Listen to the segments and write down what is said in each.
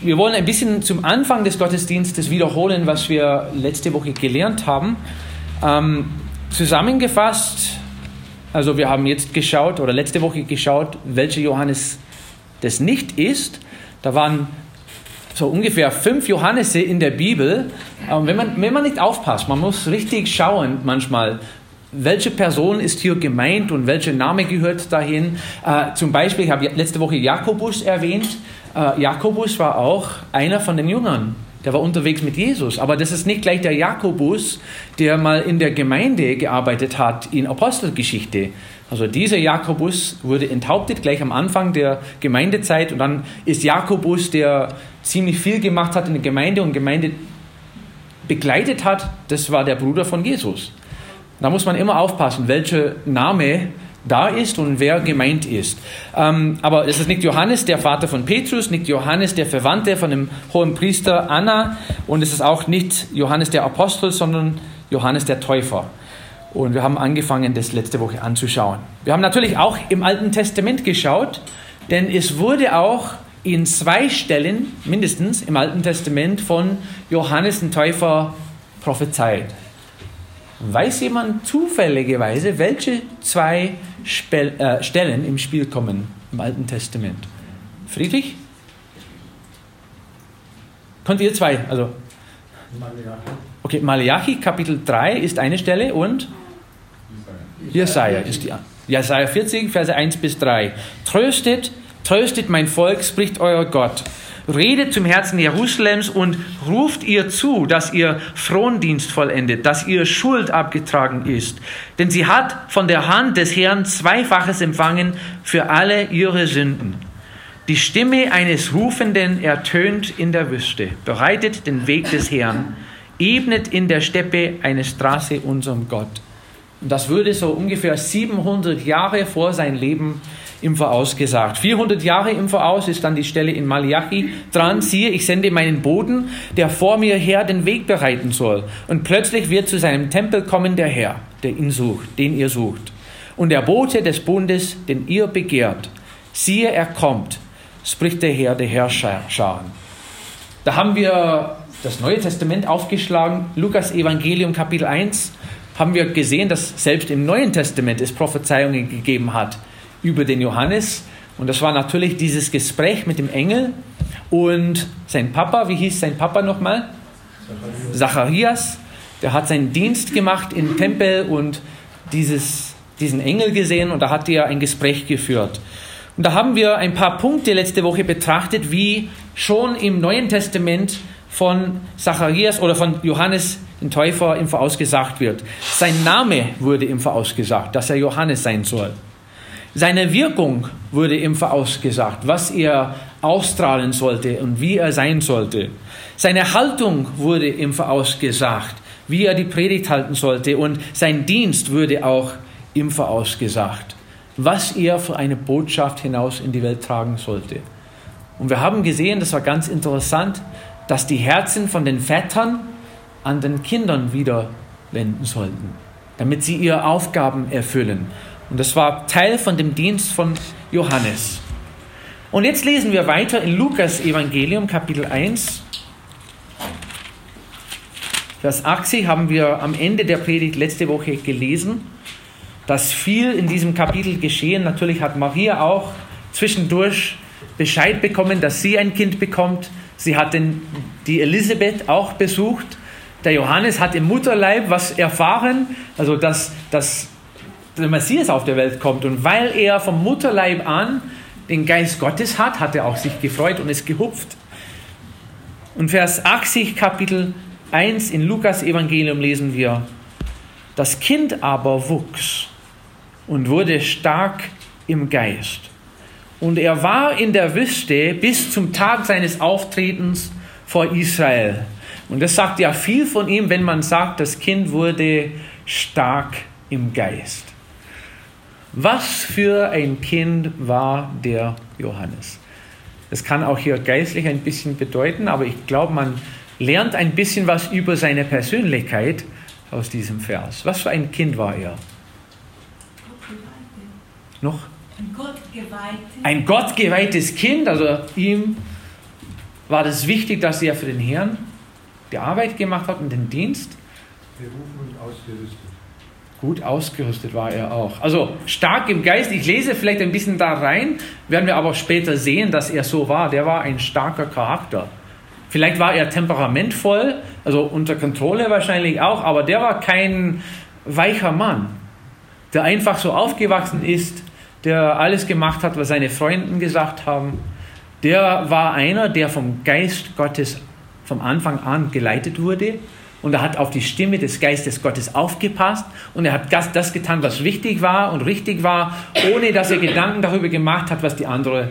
wir wollen ein bisschen zum Anfang des Gottesdienstes wiederholen, was wir letzte Woche gelernt haben. Ähm, zusammengefasst, also wir haben jetzt geschaut oder letzte Woche geschaut, welcher Johannes das nicht ist. Da waren so ungefähr fünf Johannese in der Bibel. Aber wenn man, wenn man nicht aufpasst, man muss richtig schauen manchmal, welche Person ist hier gemeint und welcher Name gehört dahin. Äh, zum Beispiel, ich habe letzte Woche Jakobus erwähnt. Äh, Jakobus war auch einer von den Jüngern. Der war unterwegs mit Jesus. Aber das ist nicht gleich der Jakobus, der mal in der Gemeinde gearbeitet hat in Apostelgeschichte. Also dieser Jakobus wurde enthauptet gleich am Anfang der Gemeindezeit und dann ist Jakobus, der ziemlich viel gemacht hat in der Gemeinde und Gemeinde begleitet hat, das war der Bruder von Jesus. Da muss man immer aufpassen, welcher Name da ist und wer gemeint ist. Ähm, aber es ist nicht Johannes, der Vater von Petrus, nicht Johannes, der Verwandte von dem hohen Priester Anna und es ist auch nicht Johannes der Apostel, sondern Johannes der Täufer. Und wir haben angefangen, das letzte Woche anzuschauen. Wir haben natürlich auch im Alten Testament geschaut, denn es wurde auch in zwei Stellen mindestens im Alten Testament von Johannes den Täufer prophezeit. Weiß jemand zufälligerweise, welche zwei Spel äh, Stellen im Spiel kommen im Alten Testament? Friedrich? Könnt ihr zwei? Also. Okay, Malachi Kapitel 3 ist eine Stelle und Jesaja ist die Jesaja 40, Verse 1 bis 3. Tröstet, tröstet mein Volk, spricht euer Gott redet zum Herzen Jerusalems und ruft ihr zu, dass ihr Frondienst vollendet, dass ihr Schuld abgetragen ist. Denn sie hat von der Hand des Herrn Zweifaches empfangen für alle ihre Sünden. Die Stimme eines Rufenden ertönt in der Wüste, bereitet den Weg des Herrn, ebnet in der Steppe eine Straße unserem Gott. Und das würde so ungefähr 700 Jahre vor sein Leben im Voraus gesagt. 400 Jahre im Voraus ist dann die Stelle in Malachi dran. Siehe, ich sende meinen Boden, der vor mir her den Weg bereiten soll. Und plötzlich wird zu seinem Tempel kommen der Herr, der ihn sucht, den ihr sucht. Und der Bote des Bundes, den ihr begehrt. Siehe, er kommt, spricht der Herr der Herrscher. Da haben wir das Neue Testament aufgeschlagen, Lukas Evangelium Kapitel 1, haben wir gesehen, dass selbst im Neuen Testament es Prophezeiungen gegeben hat über den Johannes. Und das war natürlich dieses Gespräch mit dem Engel und sein Papa, wie hieß sein Papa nochmal? Zacharias. Der hat seinen Dienst gemacht im Tempel und dieses, diesen Engel gesehen und da hat er ein Gespräch geführt. Und da haben wir ein paar Punkte letzte Woche betrachtet, wie schon im Neuen Testament von Zacharias oder von Johannes den Täufer im Voraus gesagt wird. Sein Name wurde im Voraus gesagt, dass er Johannes sein soll. Seine Wirkung wurde ihm vorausgesagt, was er ausstrahlen sollte und wie er sein sollte. Seine Haltung wurde ihm vorausgesagt, wie er die Predigt halten sollte und sein Dienst wurde auch ihm vorausgesagt, was er für eine Botschaft hinaus in die Welt tragen sollte. Und wir haben gesehen, das war ganz interessant, dass die Herzen von den Vätern an den Kindern wieder wenden sollten, damit sie ihre Aufgaben erfüllen. Und das war Teil von dem Dienst von Johannes. Und jetzt lesen wir weiter in Lukas Evangelium Kapitel 1. Vers 80 haben wir am Ende der Predigt letzte Woche gelesen, dass viel in diesem Kapitel geschehen. Natürlich hat Maria auch zwischendurch Bescheid bekommen, dass sie ein Kind bekommt. Sie hat den, die Elisabeth auch besucht. Der Johannes hat im Mutterleib was erfahren, also dass, dass der Messias auf der Welt kommt. Und weil er vom Mutterleib an den Geist Gottes hat, hat er auch sich gefreut und ist gehupft. Und Vers 80, Kapitel 1 in Lukas Evangelium lesen wir, das Kind aber wuchs und wurde stark im Geist. Und er war in der Wüste bis zum Tag seines Auftretens vor Israel. Und das sagt ja viel von ihm, wenn man sagt, das Kind wurde stark im Geist. Was für ein Kind war der Johannes? Das kann auch hier geistlich ein bisschen bedeuten, aber ich glaube, man lernt ein bisschen was über seine Persönlichkeit aus diesem Vers. Was für ein Kind war er? Noch? Ein gottgeweihtes. Ein gottgeweihtes Kind, also ihm war das wichtig, dass er für den Herrn die Arbeit gemacht hat und den Dienst? Berufen und ausgerüstet. Gut ausgerüstet war er auch. Also stark im Geist. Ich lese vielleicht ein bisschen da rein, werden wir aber später sehen, dass er so war. Der war ein starker Charakter. Vielleicht war er temperamentvoll, also unter Kontrolle wahrscheinlich auch, aber der war kein weicher Mann, der einfach so aufgewachsen ist, der alles gemacht hat, was seine Freunde gesagt haben. Der war einer, der vom Geist Gottes vom Anfang an geleitet wurde und er hat auf die Stimme des Geistes Gottes aufgepasst und er hat das, getan, was wichtig war und richtig war, ohne dass er Gedanken darüber gemacht hat, was die anderen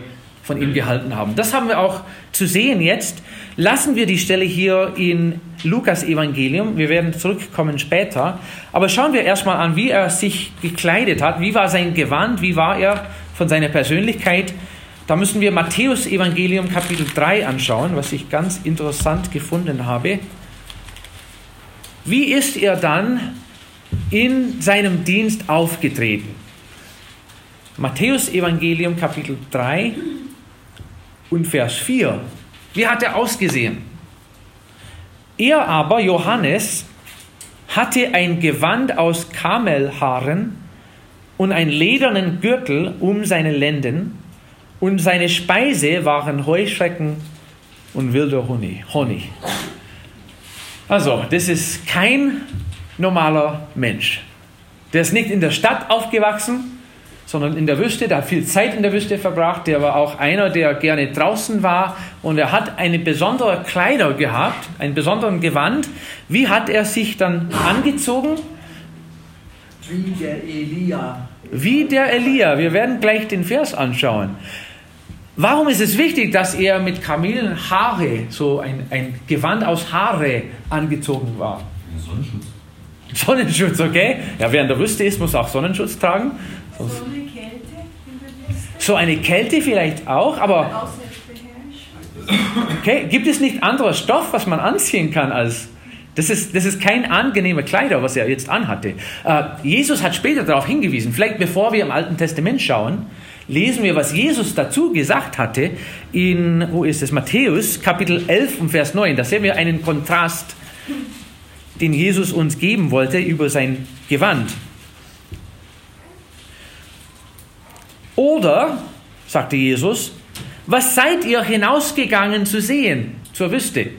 von ihm gehalten haben. Das haben wir auch zu sehen jetzt. Lassen wir die Stelle hier in Lukas Evangelium. Wir werden zurückkommen später. Aber schauen wir erstmal an, wie er sich gekleidet hat. Wie war sein Gewand? Wie war er von seiner Persönlichkeit? Da müssen wir Matthäus Evangelium Kapitel 3 anschauen, was ich ganz interessant gefunden habe. Wie ist er dann in seinem Dienst aufgetreten? Matthäus Evangelium Kapitel 3 und Vers 4. Wie hat er ausgesehen? Er aber, Johannes, hatte ein Gewand aus Kamelhaaren und einen ledernen Gürtel um seine Lenden, und seine Speise waren Heuschrecken und wilder Honig. Also, das ist kein normaler Mensch. Der ist nicht in der Stadt aufgewachsen, sondern in der Wüste. Der hat viel Zeit in der Wüste verbracht. Der war auch einer, der gerne draußen war. Und er hat eine besondere Kleider gehabt, einen besonderen Gewand. Wie hat er sich dann angezogen? Wie der Elia. Wie der Elia. Wir werden gleich den Vers anschauen. Warum ist es wichtig, dass er mit Kamelenhaare, so ein, ein Gewand aus Haare angezogen war? Sonnenschutz. Sonnenschutz, okay? Ja, wer in der Wüste ist, muss auch Sonnenschutz tragen. So eine Kälte in der Wüste. So eine Kälte vielleicht auch, aber okay, gibt es nicht anderer Stoff, was man anziehen kann als das ist, das ist kein angenehmer Kleider, was er jetzt anhatte. Äh, Jesus hat später darauf hingewiesen, vielleicht bevor wir im Alten Testament schauen, lesen wir, was Jesus dazu gesagt hatte in, wo ist es, Matthäus, Kapitel 11 und Vers 9. Da sehen wir einen Kontrast, den Jesus uns geben wollte über sein Gewand. Oder, sagte Jesus, was seid ihr hinausgegangen zu sehen zur Wüste?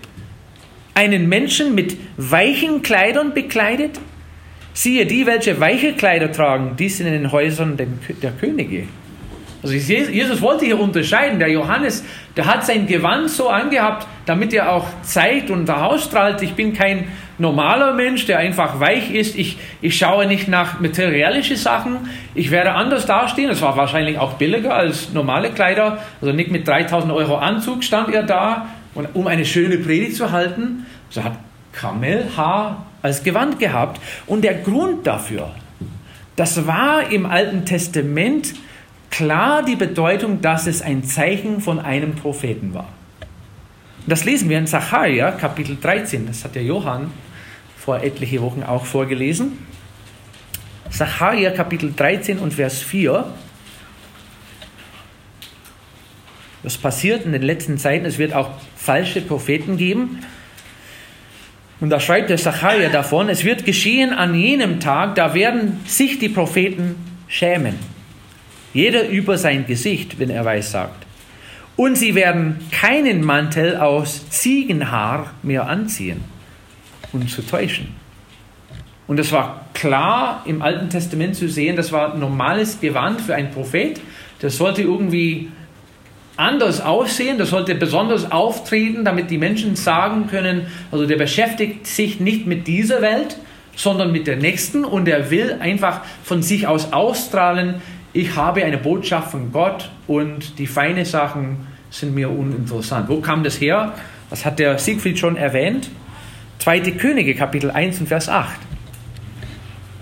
Einen Menschen mit weichen Kleidern bekleidet? Siehe, die, welche weiche Kleider tragen, die sind in den Häusern der Könige. Also Jesus wollte hier unterscheiden. Der Johannes, der hat sein Gewand so angehabt, damit er auch zeigt und ausstrahlt, ich bin kein normaler Mensch, der einfach weich ist. Ich, ich schaue nicht nach materialischen Sachen. Ich werde anders dastehen. Es war wahrscheinlich auch billiger als normale Kleider. Also nicht mit 3000 Euro Anzug stand er da, um eine schöne Predigt zu halten. So hat Kamelhaar als Gewand gehabt. Und der Grund dafür, das war im Alten Testament klar die Bedeutung, dass es ein Zeichen von einem Propheten war. Das lesen wir in Zacharia, Kapitel 13. Das hat der Johann vor etliche Wochen auch vorgelesen. Zacharia, Kapitel 13 und Vers 4. Was passiert in den letzten Zeiten? Es wird auch falsche Propheten geben. Und da schreibt der Zacharia davon, es wird geschehen an jenem Tag, da werden sich die Propheten schämen jeder über sein Gesicht, wenn er weiß sagt. Und sie werden keinen Mantel aus Ziegenhaar mehr anziehen, um zu täuschen. Und das war klar im Alten Testament zu sehen, das war normales Gewand für einen Prophet. Das sollte irgendwie anders aussehen, das sollte besonders auftreten, damit die Menschen sagen können, also der beschäftigt sich nicht mit dieser Welt, sondern mit der nächsten und er will einfach von sich aus ausstrahlen, ich habe eine Botschaft von Gott und die feinen Sachen sind mir uninteressant. Wo kam das her? Das hat der Siegfried schon erwähnt. Zweite Könige, Kapitel 1 und Vers 8.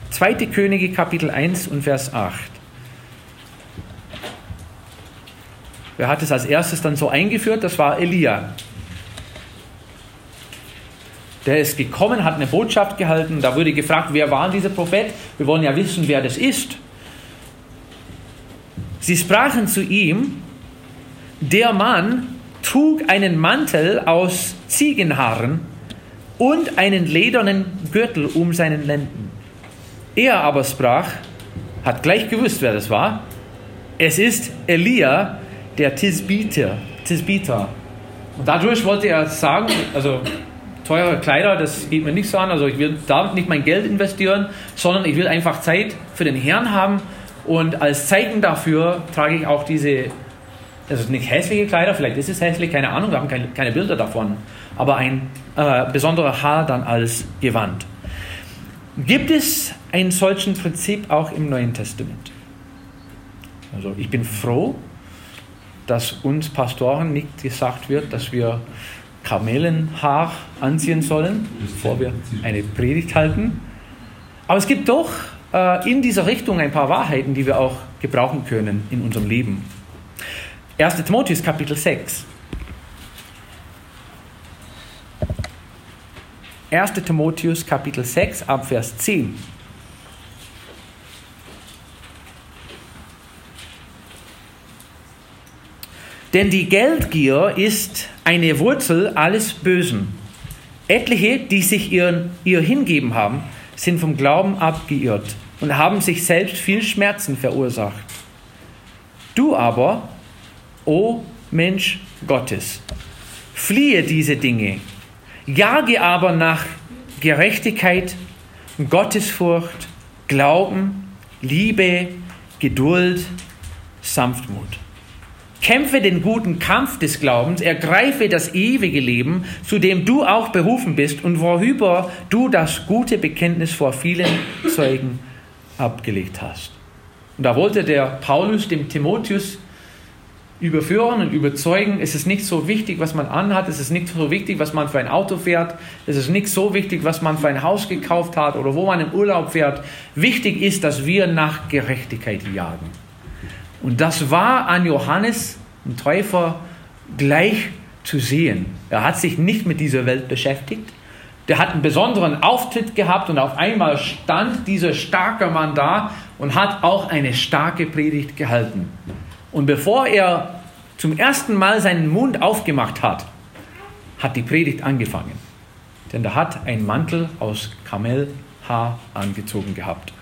Zweite Könige, Kapitel 1 und Vers 8. Wer hat es als erstes dann so eingeführt? Das war Elia. Der ist gekommen, hat eine Botschaft gehalten. Da wurde gefragt, wer war dieser Prophet? Wir wollen ja wissen, wer das ist. Sie sprachen zu ihm, der Mann trug einen Mantel aus Ziegenhaaren und einen ledernen Gürtel um seinen Lenden. Er aber sprach, hat gleich gewusst, wer das war. Es ist Elia, der Tisbiter. Tisbiter. Und dadurch wollte er sagen, also teure Kleider, das geht mir nicht so an, also ich will damit nicht mein Geld investieren, sondern ich will einfach Zeit für den Herrn haben und als Zeichen dafür trage ich auch diese, also nicht hässliche Kleider, vielleicht ist es hässlich, keine Ahnung, wir haben keine, keine Bilder davon, aber ein äh, besonderer Haar dann als Gewand. Gibt es ein solchen Prinzip auch im Neuen Testament? Also ich bin froh, dass uns Pastoren nicht gesagt wird, dass wir Kamelenhaar anziehen sollen, bevor wir eine Predigt halten. Aber es gibt doch äh, in dieser Richtung ein paar Wahrheiten, die wir auch gebrauchen können in unserem Leben. 1. Timotheus Kapitel 6. 1. Timotheus Kapitel 6 ab Vers 10. Denn die Geldgier ist eine Wurzel alles Bösen. Etliche, die sich ihr, ihr hingeben haben, sind vom Glauben abgeirrt und haben sich selbst viel Schmerzen verursacht. Du aber, o Mensch Gottes, fliehe diese Dinge, jage aber nach Gerechtigkeit, Gottesfurcht, Glauben, Liebe, Geduld, Sanftmut. Kämpfe den guten Kampf des Glaubens, ergreife das ewige Leben, zu dem du auch berufen bist und worüber du das gute Bekenntnis vor vielen Zeugen abgelegt hast. Und da wollte der Paulus dem Timotheus überführen und überzeugen, es ist nicht so wichtig, was man anhat, es ist nicht so wichtig, was man für ein Auto fährt, es ist nicht so wichtig, was man für ein Haus gekauft hat oder wo man im Urlaub fährt. Wichtig ist, dass wir nach Gerechtigkeit jagen. Und das war an Johannes, dem Täufer, gleich zu sehen. Er hat sich nicht mit dieser Welt beschäftigt. Der hat einen besonderen Auftritt gehabt und auf einmal stand dieser starke Mann da und hat auch eine starke Predigt gehalten. Und bevor er zum ersten Mal seinen Mund aufgemacht hat, hat die Predigt angefangen. Denn er hat einen Mantel aus Kamelhaar angezogen gehabt.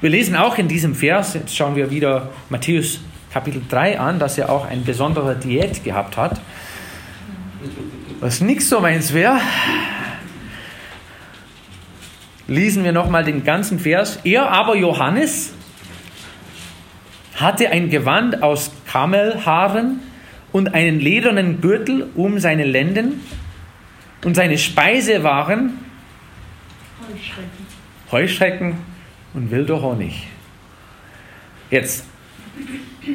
Wir lesen auch in diesem Vers, jetzt schauen wir wieder Matthäus Kapitel 3 an, dass er auch eine besondere Diät gehabt hat. Was nicht so meins wäre, lesen wir nochmal den ganzen Vers. Er aber, Johannes, hatte ein Gewand aus Kamelhaaren und einen ledernen Gürtel um seine Lenden und seine Speise waren Heuschrecken. Heuschrecken und wilder Honig. Jetzt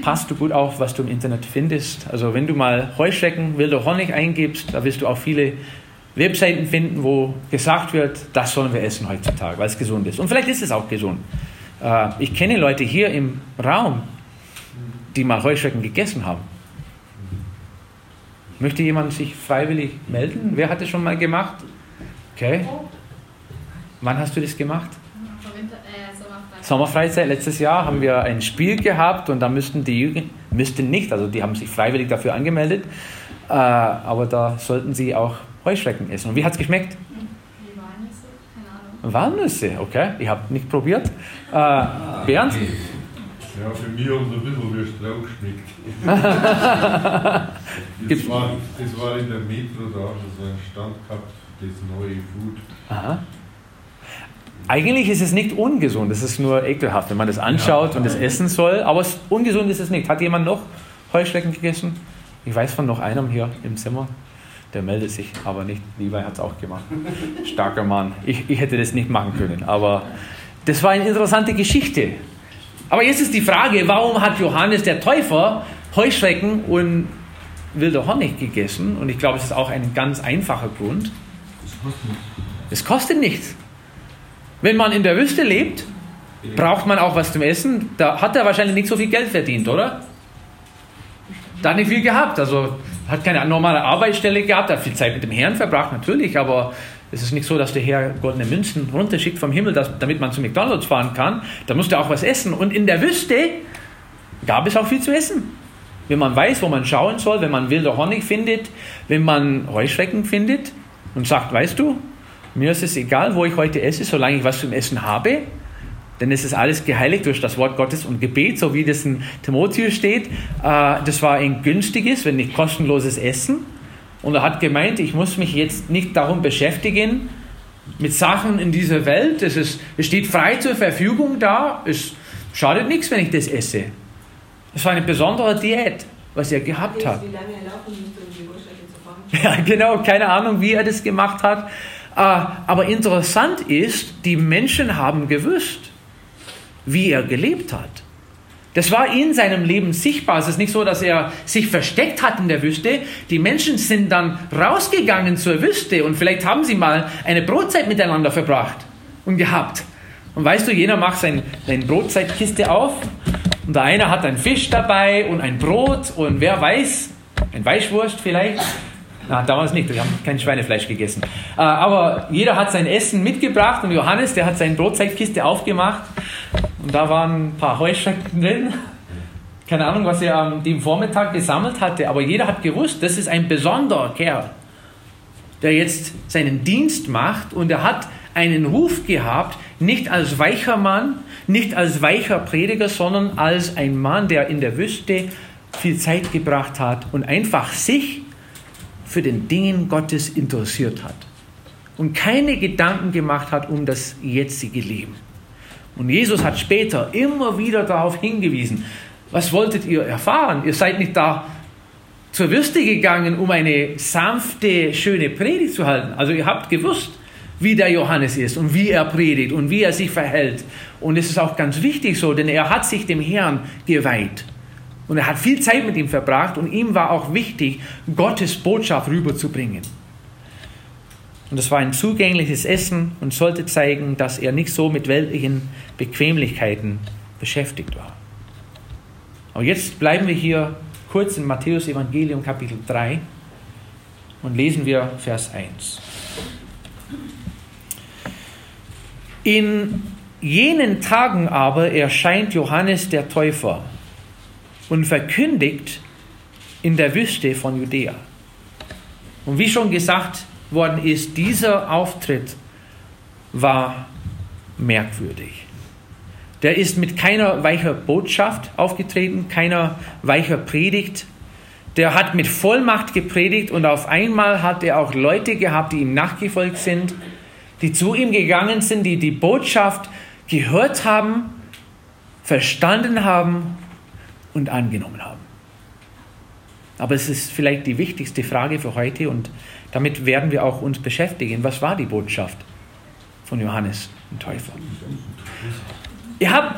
passt du gut auf, was du im Internet findest. Also wenn du mal Heuschrecken, wilder Honig eingibst, da wirst du auch viele Webseiten finden, wo gesagt wird, das sollen wir essen heutzutage, weil es gesund ist. Und vielleicht ist es auch gesund. Äh, Ich kenne Leute hier im Raum, die mal Heuschrecken gegessen haben. Möchte jemand sich freiwillig melden? Wer hat es schon mal gemacht? Okay. Wann hast du das gemacht? Sommerfreizeit letztes Jahr haben wir ein Spiel gehabt und da müssten die Jugend, müssten nicht, also die haben sich freiwillig dafür angemeldet, äh, aber da sollten sie auch Heuschrecken essen. Und wie hat es geschmeckt? Walnüsse? Keine Ahnung. Walnüsse, okay. Ich habe nicht probiert. Äh, Bernd? Ja, für mich haben sie ein bisschen wie Strauch geschmeckt. Das, war, das war in der Metro da, das war ein Stand gehabt, das neue Food. Aha. Eigentlich ist es nicht ungesund, es ist nur ekelhaft, wenn man das anschaut und es essen soll. Aber es, ungesund ist es nicht. Hat jemand noch Heuschrecken gegessen? Ich weiß von noch einem hier im Zimmer. Der meldet sich aber nicht. Levi hat es auch gemacht. Starker Mann. Ich, ich hätte das nicht machen können. Aber das war eine interessante Geschichte. Aber jetzt ist die Frage, warum hat Johannes der Täufer Heuschrecken und wilder Honig gegessen? Und ich glaube, es ist auch ein ganz einfacher Grund. Es kostet nichts. Wenn man in der Wüste lebt, braucht man auch was zum Essen. Da hat er wahrscheinlich nicht so viel Geld verdient, oder? Da hat nicht viel gehabt. Also hat keine normale Arbeitsstelle gehabt, hat viel Zeit mit dem Herrn verbracht, natürlich, aber es ist nicht so, dass der Herr goldene Münzen runterschickt vom Himmel, dass, damit man zu McDonalds fahren kann. Da musste auch was essen. Und in der Wüste gab es auch viel zu essen. wenn man weiß, wo man schauen soll, wenn man wilder Honig findet, wenn man Heuschrecken findet und sagt, weißt du, mir ist es egal, wo ich heute esse, solange ich was zum Essen habe, denn es ist alles geheiligt durch das Wort Gottes und Gebet, so wie das in Timotheus steht. Äh, das war ein günstiges, wenn nicht kostenloses Essen. Und er hat gemeint, ich muss mich jetzt nicht darum beschäftigen, mit Sachen in dieser Welt. Es, ist, es steht frei zur Verfügung da. Es schadet nichts, wenn ich das esse. Es war eine besondere Diät, was er gehabt hat. Ja, genau, keine Ahnung, wie er das gemacht hat. Äh, aber interessant ist, die Menschen haben gewusst, wie er gelebt hat. Das war in seinem Leben sichtbar. Es ist nicht so, dass er sich versteckt hat in der Wüste. Die Menschen sind dann rausgegangen zur Wüste und vielleicht haben sie mal eine Brotzeit miteinander verbracht und gehabt. Und weißt du, jeder macht sein, seine Brotzeitkiste auf und der eine hat einen Fisch dabei und ein Brot und wer weiß, ein Weißwurst vielleicht. Na, damals nicht, wir haben kein Schweinefleisch gegessen. Äh, aber jeder hat sein Essen mitgebracht und Johannes, der hat seine Brotzeitkiste aufgemacht und da waren ein paar Heuschrecken drin. Keine Ahnung, was er am dem Vormittag gesammelt hatte, aber jeder hat gewusst, das ist ein besonderer Kerl, der jetzt seinen Dienst macht und er hat einen Ruf gehabt, nicht als weicher Mann, nicht als weicher Prediger, sondern als ein Mann, der in der Wüste viel Zeit gebracht hat und einfach sich für den Dingen Gottes interessiert hat und keine Gedanken gemacht hat um das jetzige Leben. Und Jesus hat später immer wieder darauf hingewiesen, was wolltet ihr erfahren? Ihr seid nicht da zur Wüste gegangen, um eine sanfte, schöne Predigt zu halten. Also ihr habt gewusst, wie der Johannes ist und wie er predigt und wie er sich verhält. Und es ist auch ganz wichtig so, denn er hat sich dem Herrn geweiht. Und er hat viel Zeit mit ihm verbracht und ihm war auch wichtig, Gottes Botschaft rüberzubringen. Und es war ein zugängliches Essen und sollte zeigen, dass er nicht so mit weltlichen Bequemlichkeiten beschäftigt war. Aber jetzt bleiben wir hier kurz in Matthäus Evangelium Kapitel 3 und lesen wir Vers 1. In jenen Tagen aber erscheint Johannes der Täufer und verkündigt in der Wüste von Judäa. Und wie schon gesagt, worden ist, dieser Auftritt war merkwürdig. Der ist mit keiner weicher Botschaft aufgetreten, keiner weicher Predigt. Der hat mit Vollmacht gepredigt und auf einmal hat er auch Leute gehabt, die ihm nachgefolgt sind, die zu ihm gegangen sind, die die Botschaft gehört haben, verstanden haben und angenommen haben. Aber es ist vielleicht die wichtigste Frage für heute und damit werden wir auch uns beschäftigen. Was war die Botschaft von Johannes dem Täufer? Ich habe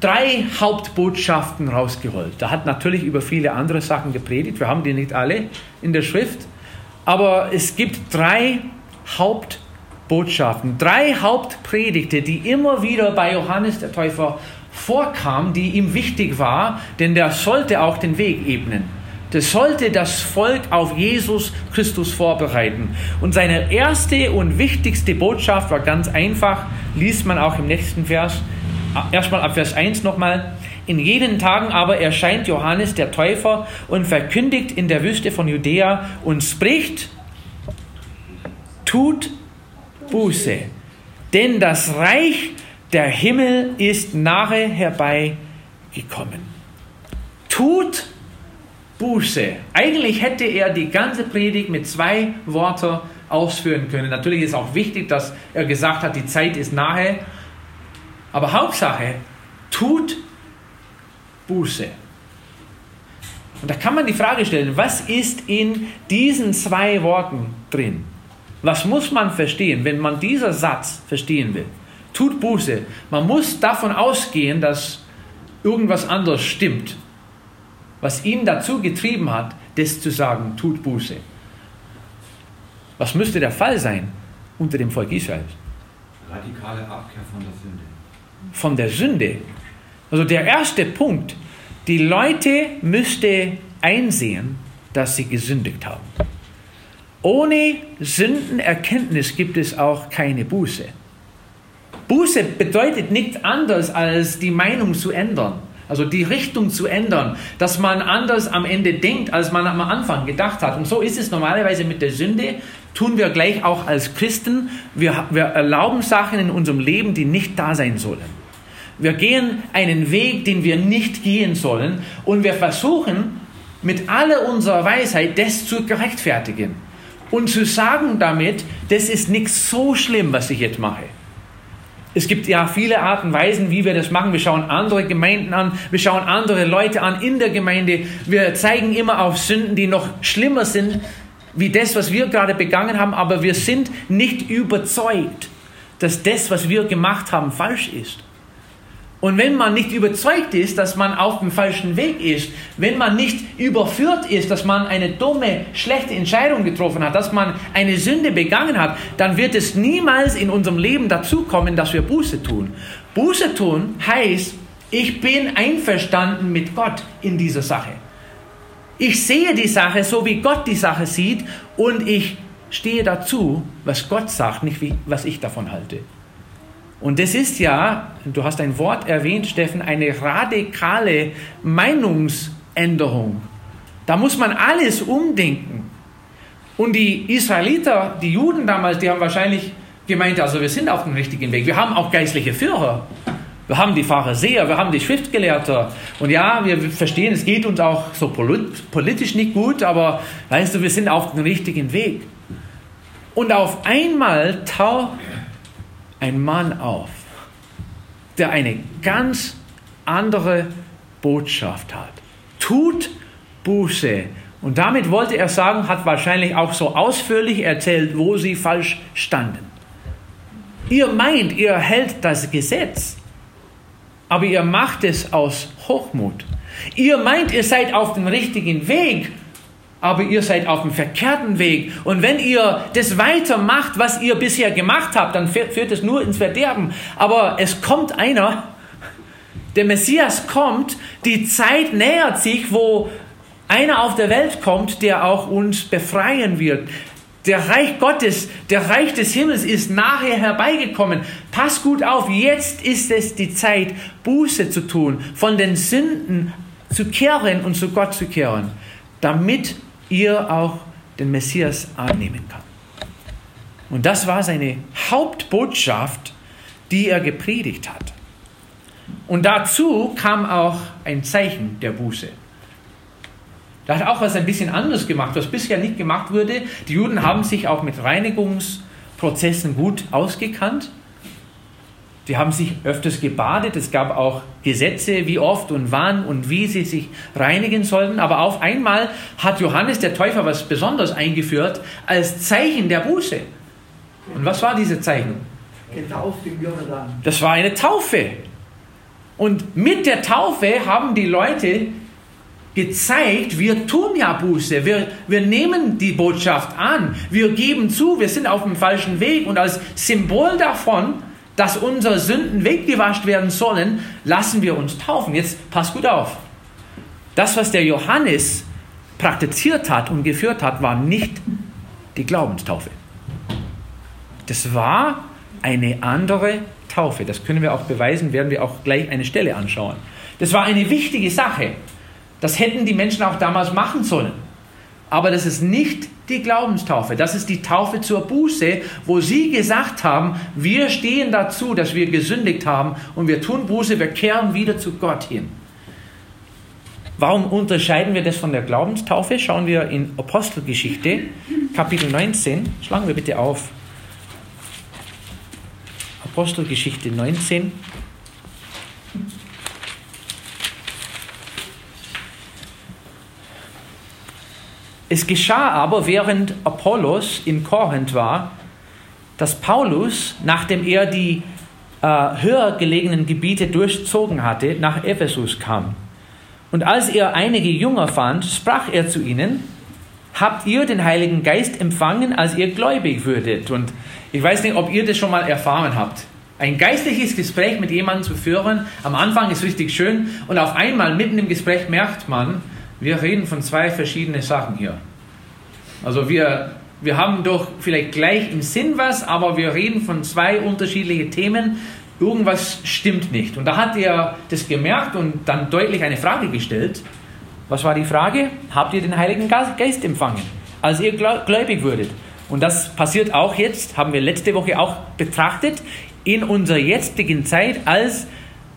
drei Hauptbotschaften rausgeholt. Da hat natürlich über viele andere Sachen gepredigt. Wir haben die nicht alle in der Schrift. Aber es gibt drei Hauptbotschaften, drei Hauptpredigte, die immer wieder bei Johannes der Täufer vorkamen, die ihm wichtig war, denn der sollte auch den Weg ebnen. Das sollte das Volk auf Jesus Christus vorbereiten. Und seine erste und wichtigste Botschaft war ganz einfach, liest man auch im nächsten Vers. Erstmal ab Vers 1 nochmal. In jenen Tagen aber erscheint Johannes der Täufer und verkündigt in der Wüste von Judäa und spricht, tut Buße, denn das Reich der Himmel ist nahe herbeigekommen. Tut Buße Buße. Eigentlich hätte er die ganze Predigt mit zwei Worten ausführen können. Natürlich ist auch wichtig, dass er gesagt hat, die Zeit ist nahe. Aber Hauptsache, tut Buße. Und da kann man die Frage stellen, was ist in diesen zwei Worten drin? Was muss man verstehen, wenn man diesen Satz verstehen will? Tut Buße. Man muss davon ausgehen, dass irgendwas anderes stimmt was ihn dazu getrieben hat, das zu sagen, tut Buße. Was müsste der Fall sein unter dem Volk Israels? Radikale Abkehr von der Sünde. Von der Sünde. Also der erste Punkt, die Leute müsste einsehen, dass sie gesündigt haben. Ohne Sündenerkenntnis gibt es auch keine Buße. Buße bedeutet nichts anderes als die Meinung zu ändern Also die Richtung zu ändern, dass man anders am Ende denkt, als man am Anfang gedacht hat. Und so ist es normalerweise mit der Sünde. Tun wir gleich auch als Christen. Wir, wir erlauben Sachen in unserem Leben, die nicht da sein sollen. Wir gehen einen Weg, den wir nicht gehen sollen. Und wir versuchen mit aller unserer Weisheit, das zu gerechtfertigen. Und zu sagen damit, das ist nichts so schlimm, was ich jetzt mache. Es gibt ja viele Arten und Weisen, wie wir das machen. Wir schauen andere Gemeinden an, wir schauen andere Leute an in der Gemeinde. Wir zeigen immer auf Sünden, die noch schlimmer sind, wie das, was wir gerade begangen haben, aber wir sind nicht überzeugt, dass das, was wir gemacht haben, falsch ist. Und wenn man nicht überzeugt ist, dass man auf dem falschen Weg ist, wenn man nicht überführt ist, dass man eine dumme, schlechte Entscheidung getroffen hat, dass man eine Sünde begangen hat, dann wird es niemals in unserem Leben dazu kommen, dass wir Buße tun. Buße tun heißt, ich bin einverstanden mit Gott in dieser Sache. Ich sehe die Sache so, wie Gott die Sache sieht und ich stehe dazu, was Gott sagt, nicht wie, was ich davon halte. Und das ist ja, du hast ein Wort erwähnt, Steffen, eine radikale Meinungsänderung. Da muss man alles umdenken. Und die Israeliter, die Juden damals, die haben wahrscheinlich gemeint, also wir sind auf dem richtigen Weg. Wir haben auch geistliche Führer. Wir haben die Pharisäer, wir haben die Schriftgelehrter. Und ja, wir verstehen, es geht uns auch so politisch nicht gut, aber weißt du, wir sind auf dem richtigen Weg. Und auf einmal taucht ein Mann auf, der eine ganz andere Botschaft hat. Tut Buße. Und damit wollte er sagen, hat wahrscheinlich auch so ausführlich erzählt, wo sie falsch standen. Ihr meint, ihr hält das Gesetz, aber ihr macht es aus Hochmut. Ihr meint, ihr seid auf dem richtigen Weg, aber ihr seid auf dem verkehrten Weg. Und wenn ihr das weitermacht, was ihr bisher gemacht habt, dann führt es nur ins Verderben. Aber es kommt einer, der Messias kommt, die Zeit nähert sich, wo einer auf der Welt kommt, der auch uns befreien wird. Der Reich Gottes, der Reich des Himmels ist nachher herbeigekommen. Pass gut auf, jetzt ist es die Zeit, Buße zu tun, von den Sünden zu kehren und zu Gott zu kehren, damit ihr auch den Messias annehmen kann. Und das war seine Hauptbotschaft, die er gepredigt hat. Und dazu kam auch ein Zeichen der Buße. Da hat auch was ein bisschen anderes gemacht, was bisher nicht gemacht wurde. Die Juden haben sich auch mit Reinigungsprozessen gut ausgekannt. Die haben sich öfters gebadet. Es gab auch Gesetze, wie oft und wann und wie sie sich reinigen sollten. Aber auf einmal hat Johannes der Täufer was Besonderes eingeführt als Zeichen der Buße. Und was war diese Zeichen? Getauft im Jordan. Das war eine Taufe. Und mit der Taufe haben die Leute gezeigt, wir tun ja Buße, wir, wir nehmen die Botschaft an, wir geben zu, wir sind auf dem falschen Weg und als Symbol davon dass unsere Sünden weggewascht werden sollen, lassen wir uns taufen. Jetzt pass gut auf. Das, was der Johannes praktiziert hat und geführt hat, war nicht die Glaubenstaufe. Das war eine andere Taufe. Das können wir auch beweisen, werden wir auch gleich eine Stelle anschauen. Das war eine wichtige Sache. Das hätten die Menschen auch damals machen sollen. Aber das ist nicht die Glaubenstaufe. Das ist die Taufe zur Buße, wo sie gesagt haben, wir stehen dazu, dass wir gesündigt haben und wir tun Buße, wir kehren wieder zu Gott hin. Warum unterscheiden wir das von der Glaubenstaufe? Schauen wir in Apostelgeschichte, Kapitel 19. Schlagen wir bitte auf. Apostelgeschichte 19. Es geschah aber, während Apollos in Korinth war, dass Paulus, nachdem er die äh, höher gelegenen Gebiete durchzogen hatte, nach Ephesus kam. Und als er einige Jünger fand, sprach er zu ihnen, habt ihr den Heiligen Geist empfangen, als ihr gläubig würdet? Und ich weiß nicht, ob ihr das schon mal erfahren habt. Ein geistliches Gespräch mit jemandem zu führen, am Anfang ist richtig schön und auf einmal mitten im Gespräch merkt man, wir reden von zwei verschiedenen Sachen hier. Also wir, wir haben doch vielleicht gleich im Sinn was, aber wir reden von zwei unterschiedlichen Themen. irgendwas stimmt nicht. Und da hat er das gemerkt und dann deutlich eine Frage gestellt. Was war die Frage? Habt ihr den Heiligen Geist empfangen, als ihr gläubig würdet? Und das passiert auch jetzt, haben wir letzte Woche auch betrachtet, in unserer jetzigen Zeit, als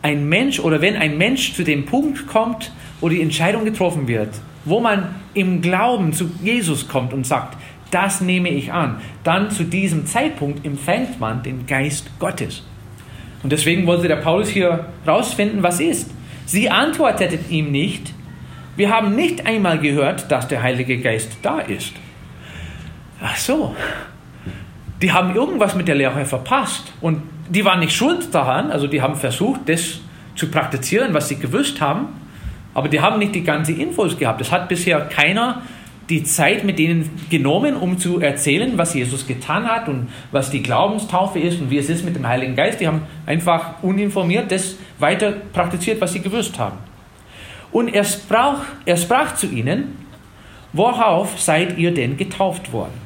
ein Mensch oder wenn ein Mensch zu dem Punkt kommt, wo die Entscheidung getroffen wird, wo man im Glauben zu Jesus kommt und sagt, das nehme ich an, dann zu diesem Zeitpunkt empfängt man den Geist Gottes. Und deswegen wollte der Paulus hier rausfinden, was ist. Sie antworteten ihm nicht, wir haben nicht einmal gehört, dass der Heilige Geist da ist. Ach so, die haben irgendwas mit der Lehre verpasst und die waren nicht schuld daran, also die haben versucht, das zu praktizieren, was sie gewusst haben, aber die haben nicht die ganzen Infos gehabt. Es hat bisher keiner die Zeit mit denen genommen, um zu erzählen, was Jesus getan hat und was die Glaubenstaufe ist und wie es ist mit dem Heiligen Geist. Die haben einfach uninformiert das weiter praktiziert, was sie gewusst haben. Und er sprach, er sprach zu ihnen, worauf seid ihr denn getauft worden?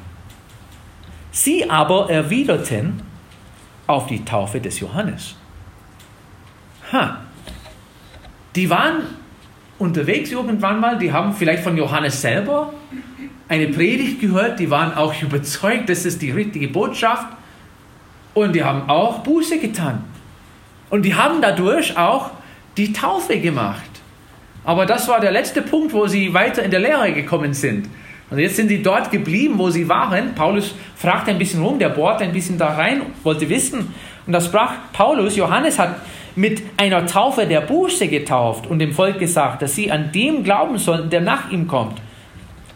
Sie aber erwiderten auf die Taufe des Johannes. Ha. Die waren unterwegs irgendwann mal, die haben vielleicht von Johannes selber eine Predigt gehört, die waren auch überzeugt, das ist die richtige Botschaft und die haben auch Buße getan. Und die haben dadurch auch die Taufe gemacht. Aber das war der letzte Punkt, wo sie weiter in der Lehre gekommen sind. Und jetzt sind sie dort geblieben, wo sie waren. Paulus fragt ein bisschen rum, der bohrt ein bisschen da rein, wollte wissen. Und das sprach Paulus, Johannes hat mit einer Taufe der Buße getauft und dem Volk gesagt, dass sie an dem glauben sollten, der nach ihm kommt.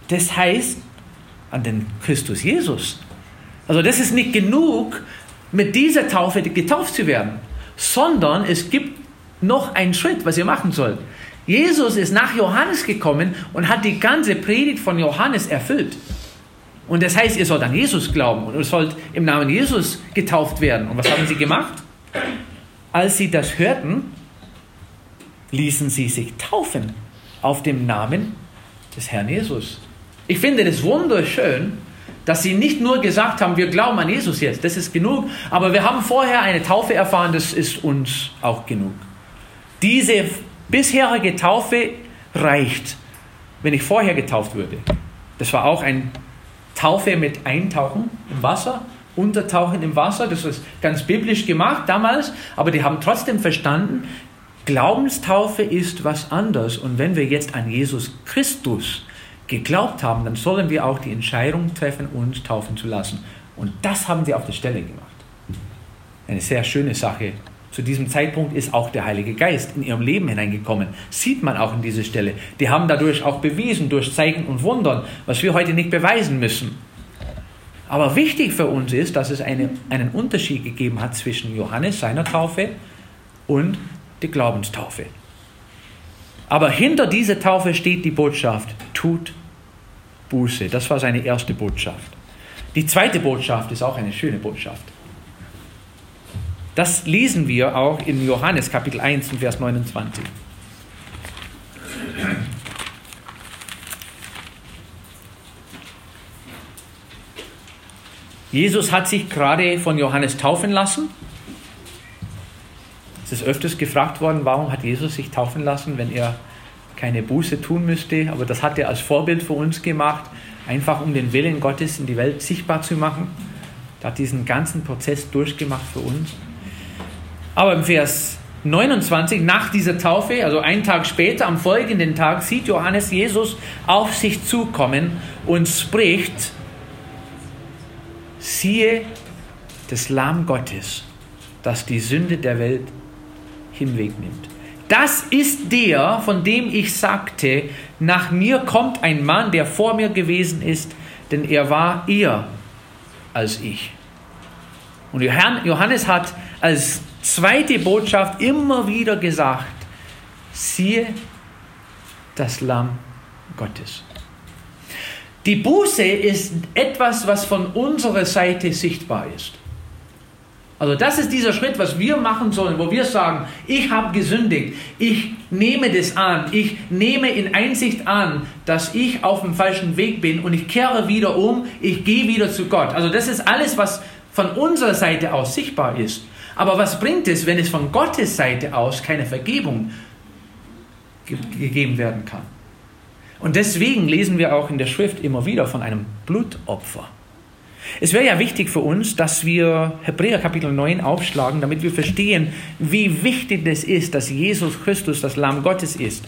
Das heißt, an den Christus Jesus. Also das ist nicht genug, mit dieser Taufe getauft zu werden, sondern es gibt noch einen Schritt, was ihr machen sollt. Jesus ist nach Johannes gekommen und hat die ganze Predigt von Johannes erfüllt. Und das heißt, ihr sollt an Jesus glauben und ihr sollt im Namen Jesus getauft werden. Und was haben sie gemacht? Als sie das hörten, ließen sie sich taufen auf dem Namen des Herrn Jesus. Ich finde das wunderschön, dass sie nicht nur gesagt haben, wir glauben an Jesus jetzt, das ist genug, aber wir haben vorher eine Taufe erfahren, das ist uns auch genug. Diese bisherige Taufe reicht, wenn ich vorher getauft würde. Das war auch eine Taufe mit Eintauchen im Wasser Untertauchen im Wasser. Das ist ganz biblisch gemacht damals, aber die haben trotzdem verstanden, Glaubenstaufe ist was anderes. Und wenn wir jetzt an Jesus Christus geglaubt haben, dann sollen wir auch die Entscheidung treffen, uns taufen zu lassen. Und das haben sie auf der Stelle gemacht. Eine sehr schöne Sache. Zu diesem Zeitpunkt ist auch der Heilige Geist in ihrem Leben hineingekommen. Sieht man auch in dieser Stelle. Die haben dadurch auch bewiesen, durch Zeichen und Wundern, was wir heute nicht beweisen müssen. Aber wichtig für uns ist, dass es eine, einen Unterschied gegeben hat zwischen Johannes, seiner Taufe, und der Glaubenstaufe. Aber hinter dieser Taufe steht die Botschaft, tut Buße. Das war seine erste Botschaft. Die zweite Botschaft ist auch eine schöne Botschaft. Das lesen wir auch in Johannes Kapitel 1 und Vers 29. Jesus hat sich gerade von Johannes taufen lassen. Es ist öfters gefragt worden, warum hat Jesus sich taufen lassen, wenn er keine Buße tun müsste. Aber das hat er als Vorbild für uns gemacht, einfach um den Willen Gottes in die Welt sichtbar zu machen. Er hat diesen ganzen Prozess durchgemacht für uns. Aber im Vers 29, nach dieser Taufe, also einen Tag später, am folgenden Tag, sieht Johannes Jesus auf sich zukommen und spricht, siehe das Lamm Gottes, das die Sünde der Welt hinwegnimmt. Das ist der, von dem ich sagte, nach mir kommt ein Mann, der vor mir gewesen ist, denn er war eher als ich. Und Johannes hat als zweite Botschaft immer wieder gesagt, siehe das Lamm Gottes. Die Buße ist etwas, was von unserer Seite sichtbar ist. Also das ist dieser Schritt, was wir machen sollen, wo wir sagen, ich habe gesündigt, ich nehme das an, ich nehme in Einsicht an, dass ich auf dem falschen Weg bin und ich kehre wieder um, ich gehe wieder zu Gott. Also das ist alles, was von unserer Seite aus sichtbar ist. Aber was bringt es, wenn es von Gottes Seite aus keine Vergebung ge gegeben werden kann? Und deswegen lesen wir auch in der Schrift immer wieder von einem Blutopfer. Es wäre ja wichtig für uns, dass wir Hebräer Kapitel 9 aufschlagen, damit wir verstehen, wie wichtig es ist, dass Jesus Christus das Lamm Gottes ist.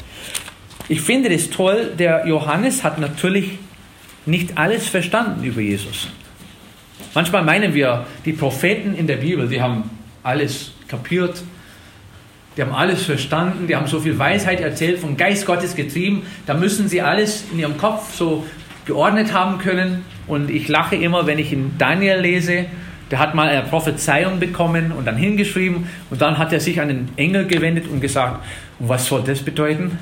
Ich finde es toll, der Johannes hat natürlich nicht alles verstanden über Jesus. Manchmal meinen wir, die Propheten in der Bibel, die haben alles kapiert, die haben alles verstanden, die haben so viel Weisheit erzählt, vom Geist Gottes getrieben, da müssen sie alles in ihrem Kopf so geordnet haben können. Und ich lache immer, wenn ich in Daniel lese, der hat mal eine Prophezeiung bekommen und dann hingeschrieben und dann hat er sich an den Engel gewendet und gesagt, was soll das bedeuten?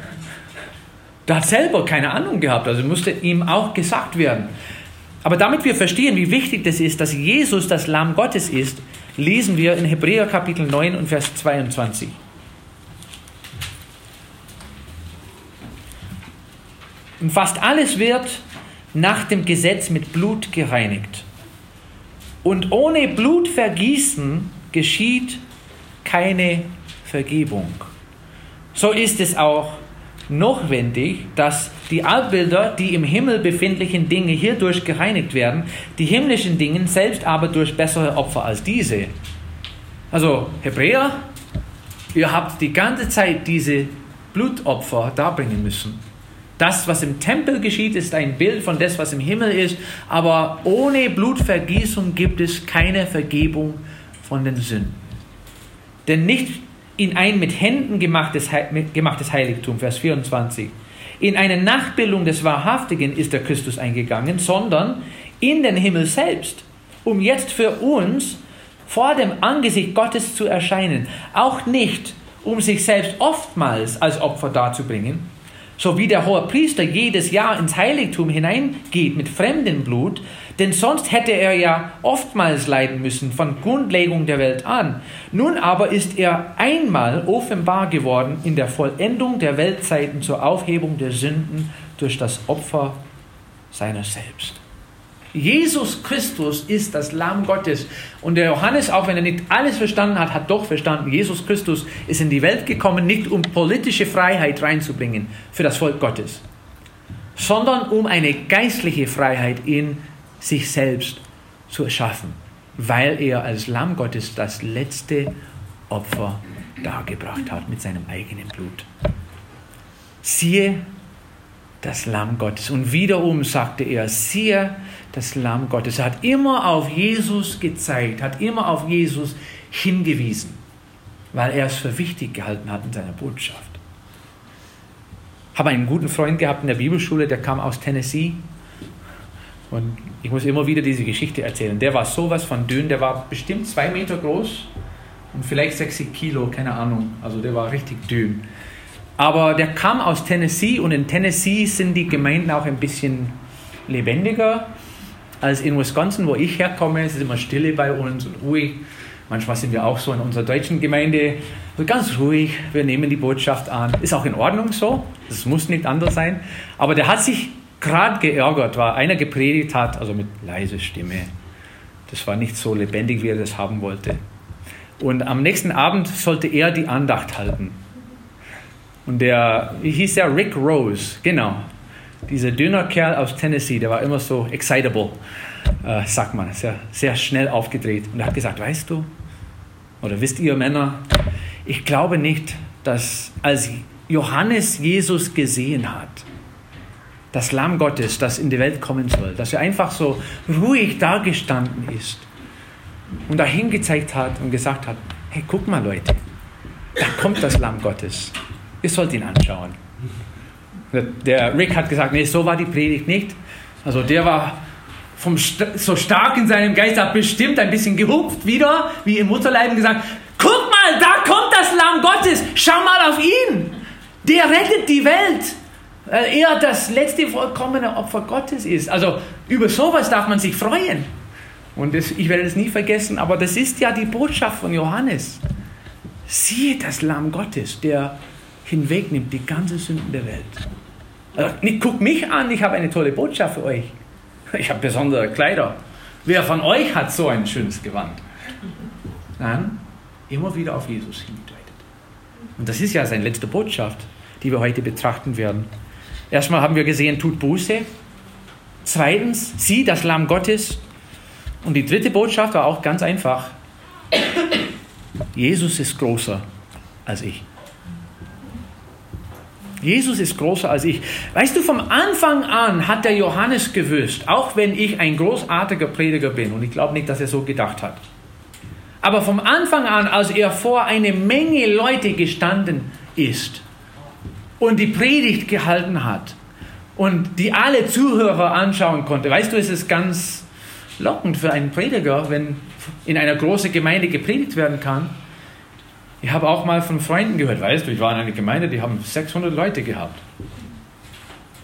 Der hat selber keine Ahnung gehabt, also musste ihm auch gesagt werden. Aber damit wir verstehen, wie wichtig das ist, dass Jesus das Lamm Gottes ist, lesen wir in Hebräer Kapitel 9 und Vers 22. Und fast alles wird nach dem Gesetz mit Blut gereinigt. Und ohne Blutvergießen geschieht keine Vergebung. So ist es auch notwendig, dass die Abbilder, die im Himmel befindlichen Dinge hierdurch gereinigt werden, die himmlischen Dinge selbst aber durch bessere Opfer als diese. Also Hebräer, ihr habt die ganze Zeit diese Blutopfer darbringen müssen. Das, was im Tempel geschieht, ist ein Bild von dem, was im Himmel ist, aber ohne Blutvergießung gibt es keine Vergebung von den Sünden. Denn nicht in ein mit Händen gemachtes, gemachtes Heiligtum, Vers 24, in eine Nachbildung des Wahrhaftigen ist der Christus eingegangen, sondern in den Himmel selbst, um jetzt für uns vor dem Angesicht Gottes zu erscheinen, auch nicht um sich selbst oftmals als Opfer darzubringen, so wie der hohe Priester jedes Jahr ins Heiligtum hineingeht mit fremdem Blut, denn sonst hätte er ja oftmals leiden müssen von Grundlegung der Welt an. Nun aber ist er einmal offenbar geworden in der Vollendung der Weltzeiten zur Aufhebung der Sünden durch das Opfer seiner selbst. Jesus Christus ist das Lamm Gottes. Und der Johannes, auch wenn er nicht alles verstanden hat, hat doch verstanden, Jesus Christus ist in die Welt gekommen, nicht um politische Freiheit reinzubringen für das Volk Gottes, sondern um eine geistliche Freiheit in sich selbst zu erschaffen, weil er als Lamm Gottes das letzte Opfer dargebracht hat mit seinem eigenen Blut. Siehe das Lamm Gottes. Und wiederum sagte er, siehe das Lamm Gottes. Er hat immer auf Jesus gezeigt, hat immer auf Jesus hingewiesen, weil er es für wichtig gehalten hat in seiner Botschaft. Ich habe einen guten Freund gehabt in der Bibelschule, der kam aus Tennessee. Und ich muss immer wieder diese Geschichte erzählen. Der war sowas von dünn, der war bestimmt zwei Meter groß und vielleicht 60 Kilo, keine Ahnung. Also der war richtig dünn. Aber der kam aus Tennessee und in Tennessee sind die Gemeinden auch ein bisschen lebendiger als in Wisconsin, wo ich herkomme. Es ist immer Stille bei uns und ruhig. Manchmal sind wir auch so in unserer deutschen Gemeinde so ganz ruhig. Wir nehmen die Botschaft an. Ist auch in Ordnung so. Das muss nicht anders sein. Aber der hat sich gerade geärgert, weil einer gepredigt hat, also mit leiser Stimme. Das war nicht so lebendig, wie er das haben wollte. Und am nächsten Abend sollte er die Andacht halten. Und der, wie hieß der? Rick Rose, genau. Dieser dünner Kerl aus Tennessee, der war immer so excitable, äh, sagt man, sehr, sehr schnell aufgedreht. Und er hat gesagt, weißt du, oder wisst ihr Männer, ich glaube nicht, dass als Johannes Jesus gesehen hat, das Lamm Gottes, das in die Welt kommen soll, dass er einfach so ruhig dagestanden ist und dahin gezeigt hat und gesagt hat, hey, guck mal Leute, da kommt das Lamm Gottes. Ihr sollt ihn anschauen. Der Rick hat gesagt, nee, so war die Predigt nicht. Also der war vom, so stark in seinem Geist, hat bestimmt ein bisschen gehupft wieder, wie im Mutterleib gesagt, guck mal, da kommt das Lamm Gottes, schau mal auf ihn. Der rettet die Welt. Er das letzte vollkommene Opfer Gottes ist. Also über sowas darf man sich freuen. Und das, ich werde es nie vergessen, aber das ist ja die Botschaft von Johannes. Siehe das Lamm Gottes, der hinwegnimmt die ganze Sünden der Welt. Also, guckt mich an, ich habe eine tolle Botschaft für euch. Ich habe besondere Kleider. Wer von euch hat so ein schönes Gewand? Nein? immer wieder auf Jesus hindeutet. Und das ist ja seine letzte Botschaft, die wir heute betrachten werden. Erstmal haben wir gesehen, tut Buße. Zweitens, sieh das Lamm Gottes. Und die dritte Botschaft war auch ganz einfach. Jesus ist größer als ich. Jesus ist größer als ich. Weißt du, vom Anfang an hat der Johannes gewusst, auch wenn ich ein großartiger Prediger bin, und ich glaube nicht, dass er so gedacht hat. Aber vom Anfang an, als er vor eine Menge Leute gestanden ist und die Predigt gehalten hat und die alle Zuhörer anschauen konnte, weißt du, es ist ganz lockend für einen Prediger, wenn in einer großen Gemeinde gepredigt werden kann ich habe auch mal von Freunden gehört, weißt du, ich war in einer Gemeinde, die haben 600 Leute gehabt.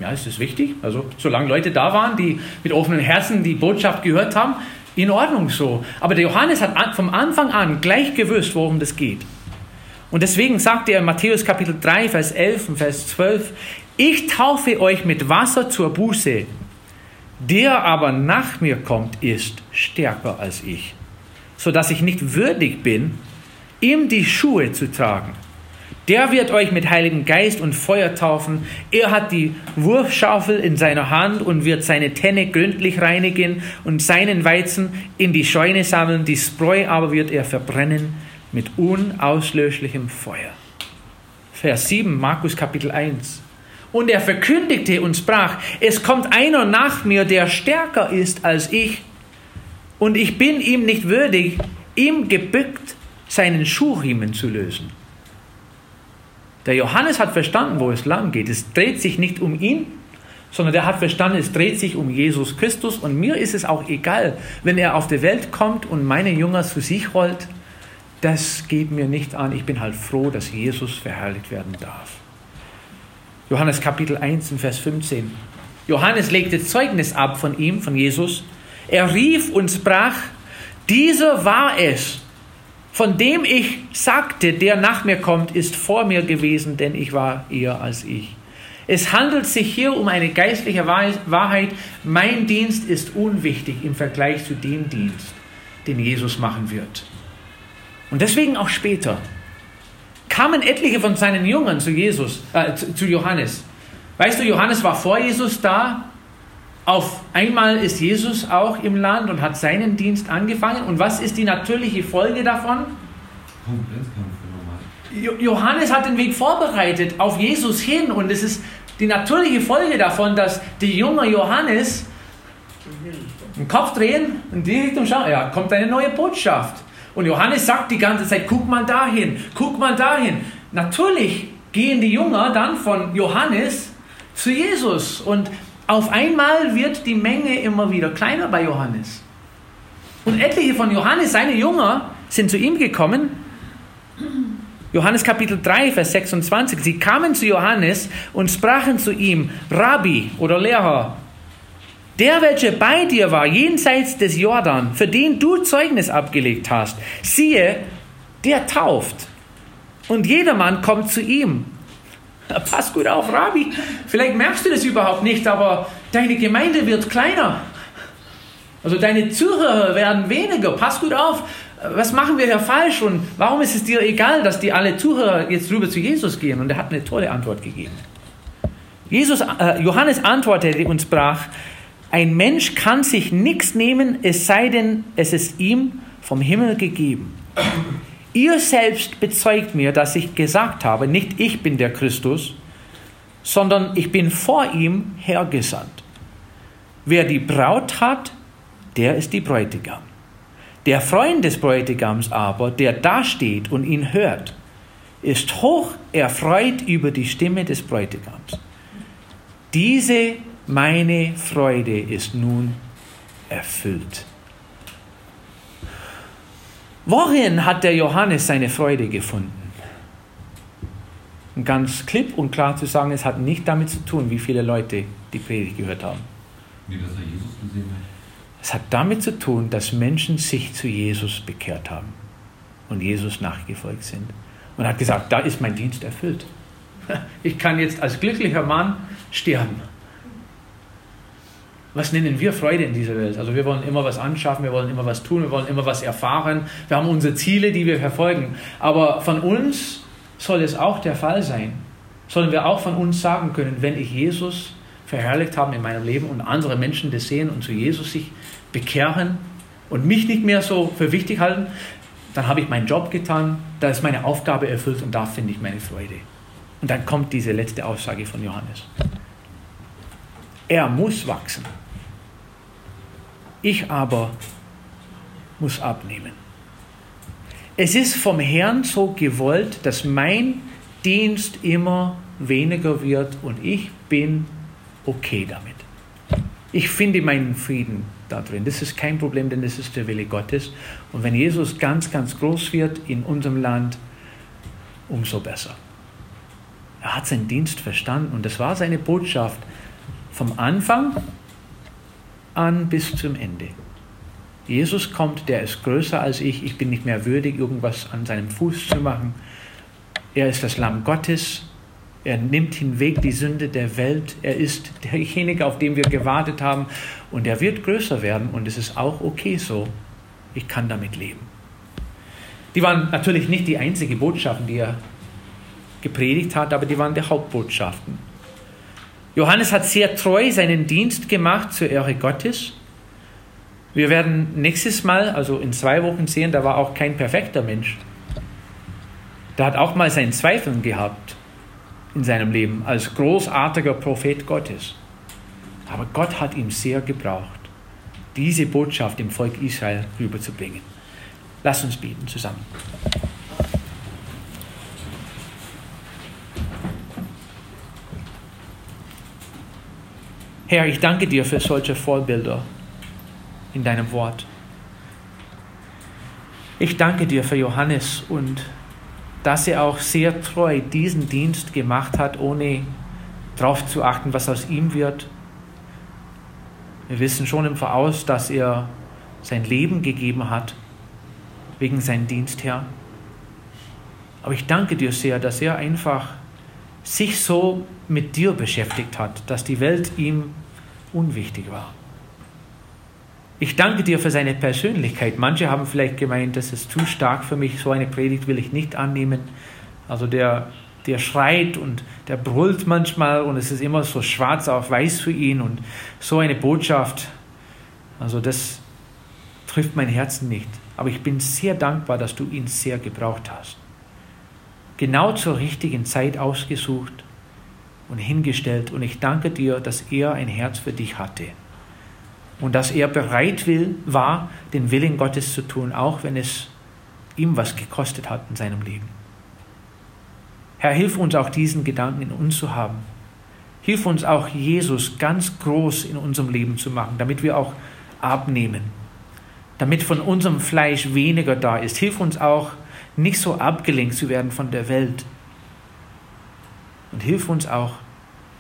Ja, ist das wichtig? Also, solange Leute da waren, die mit offenen Herzen die Botschaft gehört haben, in Ordnung so. Aber der Johannes hat vom Anfang an gleich gewusst, worum das geht. Und deswegen sagt er in Matthäus Kapitel 3, Vers 11 und Vers 12, ich taufe euch mit Wasser zur Buße, der aber nach mir kommt, ist stärker als ich, sodass ich nicht würdig bin, ihm die Schuhe zu tragen. Der wird euch mit Heiligen Geist und Feuer taufen. Er hat die Wurfschaufel in seiner Hand und wird seine Tenne gründlich reinigen und seinen Weizen in die Scheune sammeln. Die Spreu aber wird er verbrennen mit unauslöschlichem Feuer. Vers 7, Markus Kapitel 1. Und er verkündigte und sprach, es kommt einer nach mir, der stärker ist als ich, und ich bin ihm nicht würdig, ihm gebückt seinen Schuhriemen zu lösen. Der Johannes hat verstanden, wo es lang geht. Es dreht sich nicht um ihn, sondern der hat verstanden, es dreht sich um Jesus Christus. Und mir ist es auch egal, wenn er auf die Welt kommt und meine Jünger zu sich holt. Das geht mir nicht an. Ich bin halt froh, dass Jesus verherrlicht werden darf. Johannes Kapitel 1, Vers 15. Johannes legte Zeugnis ab von ihm, von Jesus. Er rief und sprach, dieser war es, von dem ich sagte, der nach mir kommt, ist vor mir gewesen, denn ich war eher als ich. Es handelt sich hier um eine geistliche Wahrheit. Mein Dienst ist unwichtig im Vergleich zu dem Dienst, den Jesus machen wird. Und deswegen auch später kamen etliche von seinen Jüngern zu Jesus, äh, zu Johannes. Weißt du, Johannes war vor Jesus da. Auf einmal ist Jesus auch im Land und hat seinen Dienst angefangen. Und was ist die natürliche Folge davon? Johannes hat den Weg vorbereitet auf Jesus hin und es ist die natürliche Folge davon, dass die junge Johannes den Kopf drehen und die Richtung schauen. Ja, kommt eine neue Botschaft. Und Johannes sagt die ganze Zeit, guck mal dahin, guck mal dahin. Natürlich gehen die Jünger dann von Johannes zu Jesus und auf einmal wird die Menge immer wieder kleiner bei Johannes. Und etliche von Johannes, seine Jünger, sind zu ihm gekommen. Johannes Kapitel 3, Vers 26. Sie kamen zu Johannes und sprachen zu ihm, Rabbi oder Lehrer, der, welcher bei dir war, jenseits des Jordan, für den du Zeugnis abgelegt hast, siehe, der tauft. Und jedermann kommt zu ihm. Pass gut auf, Rabbi. Vielleicht merkst du das überhaupt nicht, aber deine Gemeinde wird kleiner. Also deine Zuhörer werden weniger. Pass gut auf. Was machen wir hier falsch und warum ist es dir egal, dass die alle Zuhörer jetzt rüber zu Jesus gehen? Und er hat eine tolle Antwort gegeben. Jesus, äh, Johannes antwortete und sprach, ein Mensch kann sich nichts nehmen, es sei denn, es ist ihm vom Himmel gegeben. Ihr selbst bezeugt mir, dass ich gesagt habe, nicht ich bin der Christus, sondern ich bin vor ihm hergesandt. Wer die Braut hat, der ist die Bräutigam. Der Freund des Bräutigams aber, der dasteht und ihn hört, ist hoch erfreut über die Stimme des Bräutigams. Diese meine Freude ist nun erfüllt. Worin hat der Johannes seine Freude gefunden? Und ganz klipp und klar zu sagen, es hat nicht damit zu tun, wie viele Leute die Predigt gehört haben. Wie dass er Jesus gesehen hat. Es hat damit zu tun, dass Menschen sich zu Jesus bekehrt haben und Jesus nachgefolgt sind. Und hat gesagt, da ist mein Dienst erfüllt. Ich kann jetzt als glücklicher Mann sterben. Was nennen wir Freude in dieser Welt? Also wir wollen immer was anschaffen, wir wollen immer was tun, wir wollen immer was erfahren. Wir haben unsere Ziele, die wir verfolgen. Aber von uns soll es auch der Fall sein. Sollen wir auch von uns sagen können, wenn ich Jesus verherrlicht habe in meinem Leben und andere Menschen das sehen und zu Jesus sich bekehren und mich nicht mehr so für wichtig halten, dann habe ich meinen Job getan, da ist meine Aufgabe erfüllt und da finde ich meine Freude. Und dann kommt diese letzte Aussage von Johannes. Er muss wachsen. Ich aber muss abnehmen. Es ist vom Herrn so gewollt, dass mein Dienst immer weniger wird und ich bin okay damit. Ich finde meinen Frieden da drin. Das ist kein Problem, denn das ist der Wille Gottes. Und wenn Jesus ganz, ganz groß wird in unserem Land, umso besser. Er hat seinen Dienst verstanden und das war seine Botschaft vom Anfang an bis zum Ende. Jesus kommt, der ist größer als ich, ich bin nicht mehr würdig, irgendwas an seinem Fuß zu machen. Er ist das Lamm Gottes, er nimmt hinweg die Sünde der Welt, er ist derjenige, auf den wir gewartet haben und er wird größer werden und es ist auch okay so. Ich kann damit leben. Die waren natürlich nicht die einzige Botschaften, die er gepredigt hat, aber die waren die Hauptbotschaften. Johannes hat sehr treu seinen Dienst gemacht zur Ehre Gottes. Wir werden nächstes Mal, also in zwei Wochen sehen, da war auch kein perfekter Mensch. Der hat auch mal seinen Zweifeln gehabt in seinem Leben als großartiger Prophet Gottes. Aber Gott hat ihn sehr gebraucht, diese Botschaft dem Volk Israel rüberzubringen. Lass uns beten zusammen. Herr, ich danke dir für solche Vorbilder in deinem Wort. Ich danke dir für Johannes und dass er auch sehr treu diesen Dienst gemacht hat, ohne darauf zu achten, was aus ihm wird. Wir wissen schon im Voraus, dass er sein Leben gegeben hat wegen seinem Dienst, Herr. Aber ich danke dir sehr, dass er einfach sich so mit dir beschäftigt hat, dass die Welt ihm unwichtig war. Ich danke dir für seine Persönlichkeit. Manche haben vielleicht gemeint, das ist zu stark für mich, so eine Predigt will ich nicht annehmen. Also der, der schreit und der brüllt manchmal und es ist immer so schwarz auf weiß für ihn und so eine Botschaft. Also das trifft mein Herzen nicht. Aber ich bin sehr dankbar, dass du ihn sehr gebraucht hast genau zur richtigen Zeit ausgesucht und hingestellt. Und ich danke dir, dass er ein Herz für dich hatte und dass er bereit will, war, den Willen Gottes zu tun, auch wenn es ihm was gekostet hat in seinem Leben. Herr, hilf uns auch diesen Gedanken in uns zu haben. Hilf uns auch, Jesus ganz groß in unserem Leben zu machen, damit wir auch abnehmen, damit von unserem Fleisch weniger da ist. Hilf uns auch, nicht so abgelenkt zu werden von der Welt. Und hilf uns auch,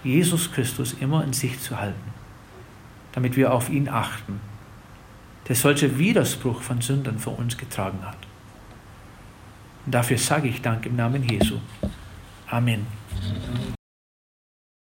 Jesus Christus immer in sich zu halten, damit wir auf ihn achten, der solche Widerspruch von Sündern für uns getragen hat. Und dafür sage ich Dank im Namen Jesu. Amen.